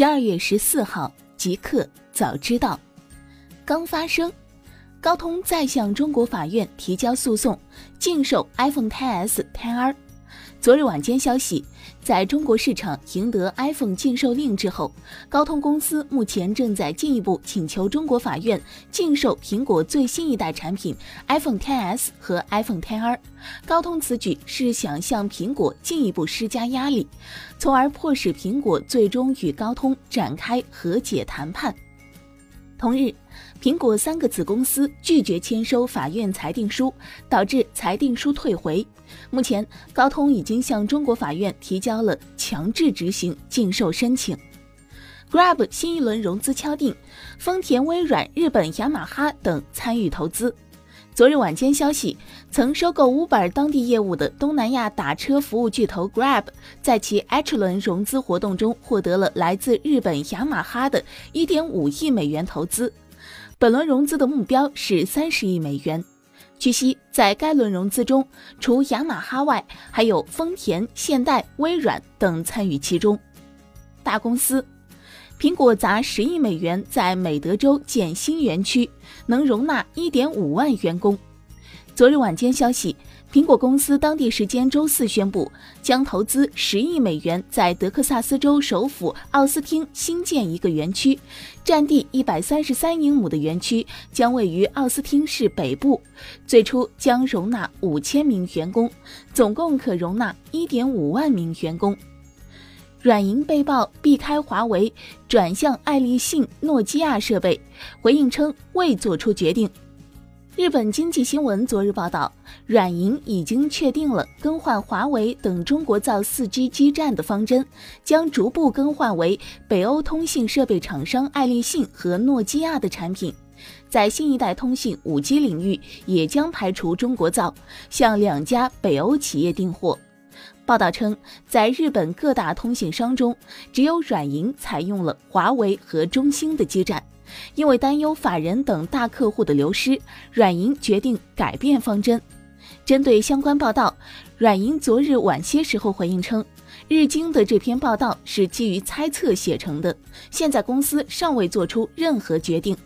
十二月十四号，即刻早知道，刚发生，高通再向中国法院提交诉讼，禁售 iPhone XS、XR。昨日晚间消息，在中国市场赢得 iPhone 禁售令之后，高通公司目前正在进一步请求中国法院禁售苹果最新一代产品 iPhone XS 和 iPhone XR。高通此举是想向苹果进一步施加压力，从而迫使苹果最终与高通展开和解谈判。同日，苹果三个子公司拒绝签收法院裁定书，导致裁定书退回。目前，高通已经向中国法院提交了强制执行禁售申请。Grab 新一轮融资敲定，丰田、微软、日本雅马哈等参与投资。昨日晚间消息，曾收购 Uber 当地业务的东南亚打车服务巨头 Grab，在其 H 轮融资活动中获得了来自日本雅马哈的1.5亿美元投资。本轮融资的目标是30亿美元。据悉，在该轮融资中，除雅马哈外，还有丰田、现代、微软等参与其中。大公司。苹果砸十亿美元在美德州建新园区，能容纳一点五万员工。昨日晚间消息，苹果公司当地时间周四宣布，将投资十亿美元在德克萨斯州首府奥斯汀新建一个园区，占地一百三十三英亩的园区将位于奥斯汀市北部，最初将容纳五千名员工，总共可容纳一点五万名员工。软银被曝避开华为，转向爱立信、诺基亚设备，回应称未做出决定。日本经济新闻昨日报道，软银已经确定了更换华为等中国造 4G 基站的方针，将逐步更换为北欧通信设备厂商爱立信和诺基亚的产品，在新一代通信 5G 领域也将排除中国造，向两家北欧企业订货。报道称，在日本各大通信商中，只有软银采用了华为和中兴的基站。因为担忧法人等大客户的流失，软银决定改变方针。针对相关报道，软银昨日晚些时候回应称，日经的这篇报道是基于猜测写成的，现在公司尚未做出任何决定。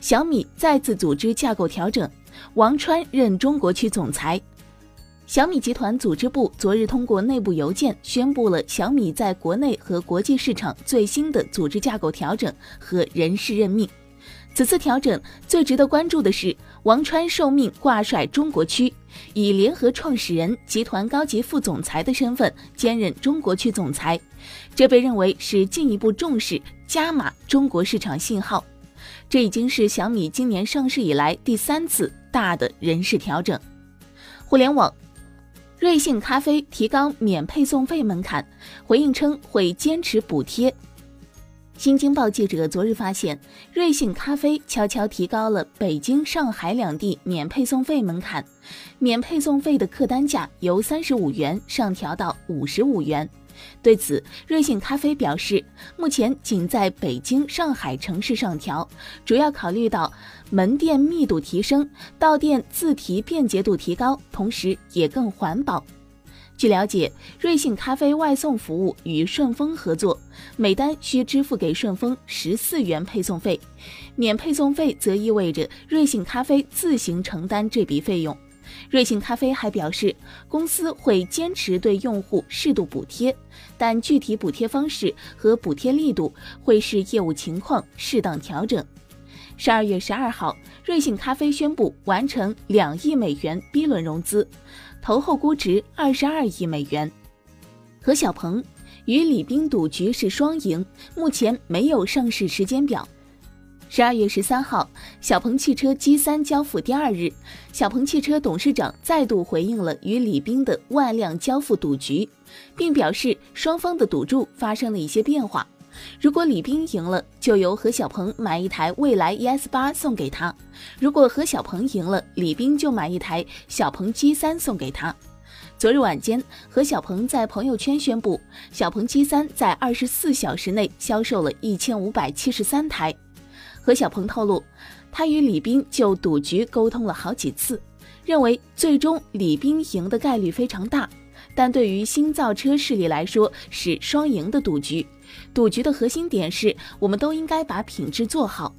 小米再次组织架构调整，王川任中国区总裁。小米集团组织部昨日通过内部邮件宣布了小米在国内和国际市场最新的组织架构调整和人事任命。此次调整最值得关注的是，王川受命挂帅中国区，以联合创始人、集团高级副总裁的身份兼任中国区总裁，这被认为是进一步重视加码中国市场信号。这已经是小米今年上市以来第三次大的人事调整。互联网。瑞幸咖啡提高免配送费门槛，回应称会坚持补贴。新京报记者昨日发现，瑞幸咖啡悄悄提高了北京、上海两地免配送费门槛，免配送费的客单价由三十五元上调到五十五元。对此，瑞幸咖啡表示，目前仅在北京、上海城市上调，主要考虑到门店密度提升，到店自提便捷度提高，同时也更环保。据了解，瑞幸咖啡外送服务与顺丰合作，每单需支付给顺丰十四元配送费，免配送费则意味着瑞幸咖啡自行承担这笔费用。瑞幸咖啡还表示，公司会坚持对用户适度补贴，但具体补贴方式和补贴力度会视业务情况适当调整。十二月十二号，瑞幸咖啡宣布完成两亿美元 B 轮融资，投后估值二十二亿美元。何小鹏与李斌赌局是双赢，目前没有上市时间表。十二月十三号，小鹏汽车 G 三交付第二日，小鹏汽车董事长再度回应了与李斌的万辆交付赌局，并表示双方的赌注发生了一些变化。如果李斌赢了，就由何小鹏买一台蔚来 ES 八送给他；如果何小鹏赢了，李斌就买一台小鹏 G 三送给他。昨日晚间，何小鹏在朋友圈宣布，小鹏 G 三在二十四小时内销售了一千五百七十三台。何小鹏透露，他与李斌就赌局沟通了好几次，认为最终李斌赢的概率非常大，但对于新造车势力来说是双赢的赌局。赌局的核心点是，我们都应该把品质做好。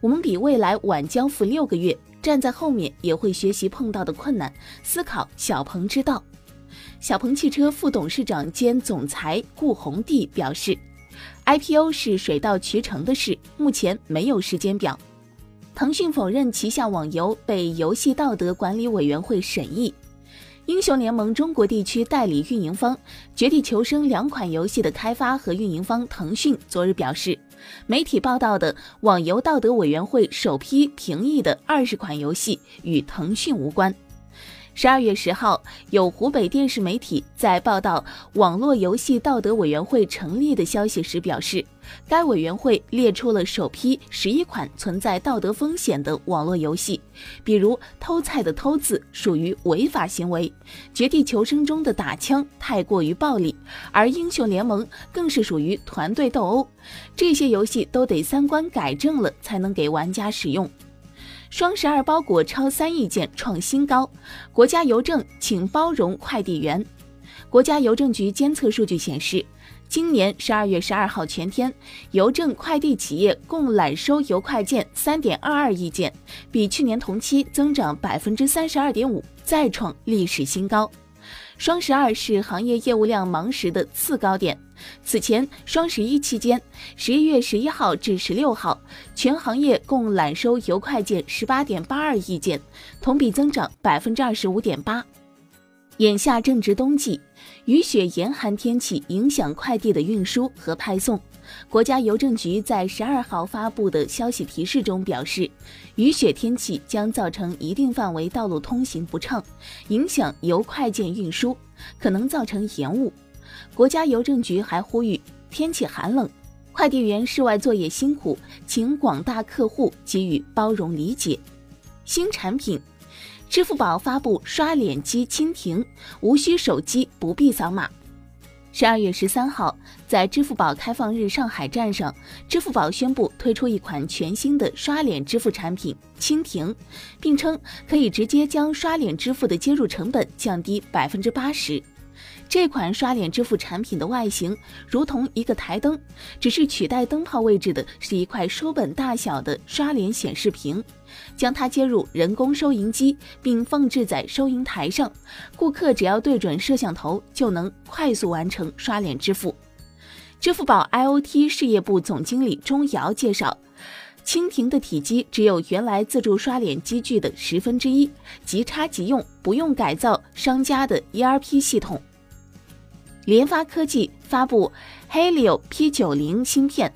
我们比未来晚交付六个月，站在后面也会学习碰到的困难，思考小鹏之道。小鹏汽车副董事长兼总裁顾宏棣表示，IPO 是水到渠成的事，目前没有时间表。腾讯否认旗下网游被游戏道德管理委员会审议。英雄联盟中国地区代理运营方《绝地求生》两款游戏的开发和运营方腾讯昨日表示，媒体报道的网游道德委员会首批评议的二十款游戏与腾讯无关。十二月十号，有湖北电视媒体在报道网络游戏道德委员会成立的消息时表示，该委员会列出了首批十一款存在道德风险的网络游戏，比如偷菜的“偷”字属于违法行为，绝地求生中的打枪太过于暴力，而英雄联盟更是属于团队斗殴，这些游戏都得三观改正了才能给玩家使用。双十二包裹超三亿件创新高，国家邮政请包容快递员。国家邮政局监测数据显示，今年十二月十二号全天，邮政快递企业共揽收邮快件三点二二亿件，比去年同期增长百分之三十二点五，再创历史新高。双十二是行业业务量忙时的次高点。此前，双十一期间，十一月十一号至十六号，全行业共揽收邮快件十八点八二亿件，同比增长百分之二十五点八。眼下正值冬季，雨雪严寒天气影响快递的运输和派送。国家邮政局在十二号发布的消息提示中表示，雨雪天气将造成一定范围道路通行不畅，影响邮快件运输，可能造成延误。国家邮政局还呼吁，天气寒冷，快递员室外作业辛苦，请广大客户给予包容理解。新产品，支付宝发布刷脸机蜻蜓，无需手机，不必扫码。十二月十三号，在支付宝开放日上海站上，支付宝宣布推出一款全新的刷脸支付产品蜻蜓，并称可以直接将刷脸支付的接入成本降低百分之八十。这款刷脸支付产品的外形如同一个台灯，只是取代灯泡位置的是一块书本大小的刷脸显示屏。将它接入人工收银机，并放置在收银台上，顾客只要对准摄像头，就能快速完成刷脸支付。支付宝 IoT 事业部总经理钟瑶介绍，蜻蜓的体积只有原来自助刷脸机具的十分之一，即插即用，不用改造商家的 ERP 系统。联发科技发布 Helio P90 芯片。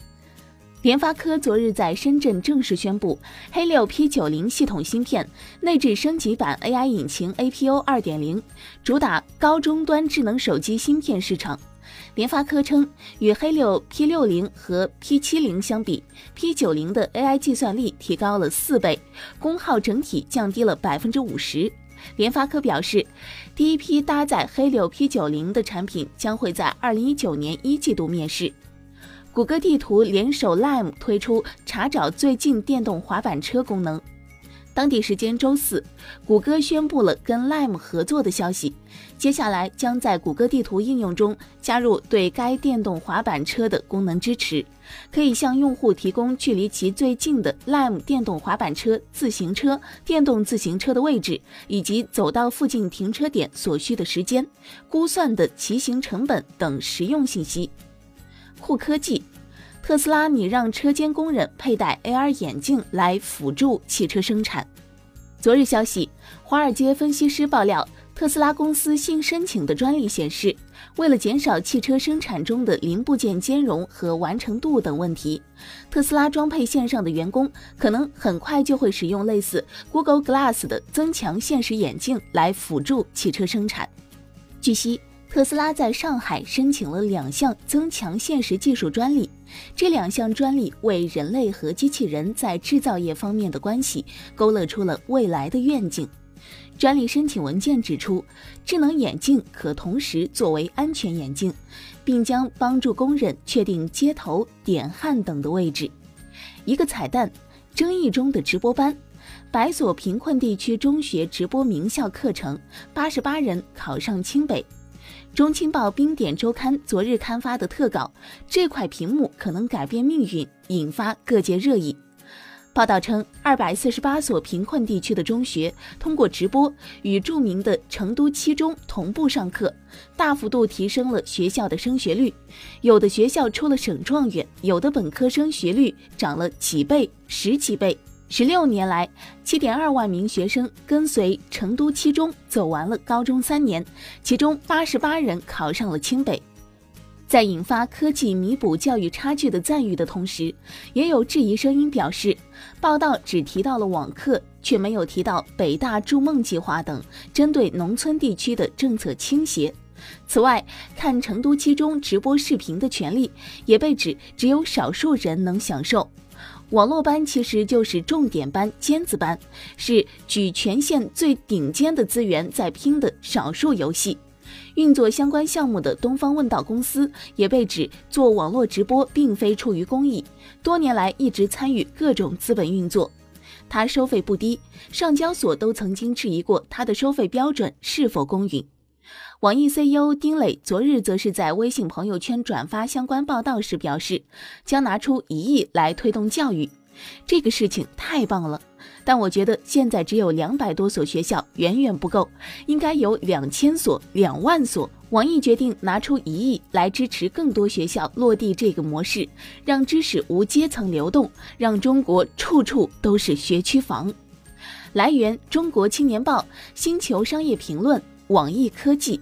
联发科昨日在深圳正式宣布，Helio P90 系统芯片内置升级版 AI 引擎 APU 2.0，主打高终端智能手机芯片市场。联发科称，与 Helio P60 和 P70 相比，P90 的 AI 计算力提高了四倍，功耗整体降低了百分之五十。联发科表示，第一批搭载黑六 P90 的产品将会在二零一九年一季度面世。谷歌地图联手 Lime 推出查找最近电动滑板车功能。当地时间周四，谷歌宣布了跟 Lime 合作的消息。接下来将在谷歌地图应用中加入对该电动滑板车的功能支持，可以向用户提供距离其最近的 Lime 电动滑板车、自行车、电动自行车的位置，以及走到附近停车点所需的时间、估算的骑行成本等实用信息。酷科技。特斯拉拟让车间工人佩戴 AR 眼镜来辅助汽车生产。昨日消息，华尔街分析师爆料，特斯拉公司新申请的专利显示，为了减少汽车生产中的零部件兼容和完成度等问题，特斯拉装配线上的员工可能很快就会使用类似 Google Glass 的增强现实眼镜来辅助汽车生产。据悉。特斯拉在上海申请了两项增强现实技术专利，这两项专利为人类和机器人在制造业方面的关系勾勒出了未来的愿景。专利申请文件指出，智能眼镜可同时作为安全眼镜，并将帮助工人确定接头、点焊等的位置。一个彩蛋：争议中的直播班，百所贫困地区中学直播名校课程，八十八人考上清北。中青报冰点周刊昨日刊发的特稿，这块屏幕可能改变命运，引发各界热议。报道称，二百四十八所贫困地区的中学通过直播与著名的成都七中同步上课，大幅度提升了学校的升学率。有的学校出了省状元，有的本科生学率涨了几倍、十几倍。十六年来，七点二万名学生跟随成都七中走完了高中三年，其中八十八人考上了清北。在引发科技弥补教育差距的赞誉的同时，也有质疑声音表示，报道只提到了网课，却没有提到北大筑梦计划等针对农村地区的政策倾斜。此外，看成都七中直播视频的权利也被指只有少数人能享受。网络班其实就是重点班、尖子班，是举全县最顶尖的资源在拼的少数游戏。运作相关项目的东方问道公司也被指做网络直播并非出于公益，多年来一直参与各种资本运作。它收费不低，上交所都曾经质疑过它的收费标准是否公允。网易 CEO 丁磊昨日则是在微信朋友圈转发相关报道时表示，将拿出一亿来推动教育。这个事情太棒了，但我觉得现在只有两百多所学校远远不够，应该有两千所、两万所。网易决定拿出一亿来支持更多学校落地这个模式，让知识无阶层流动，让中国处处都是学区房。来源：中国青年报、星球商业评论、网易科技。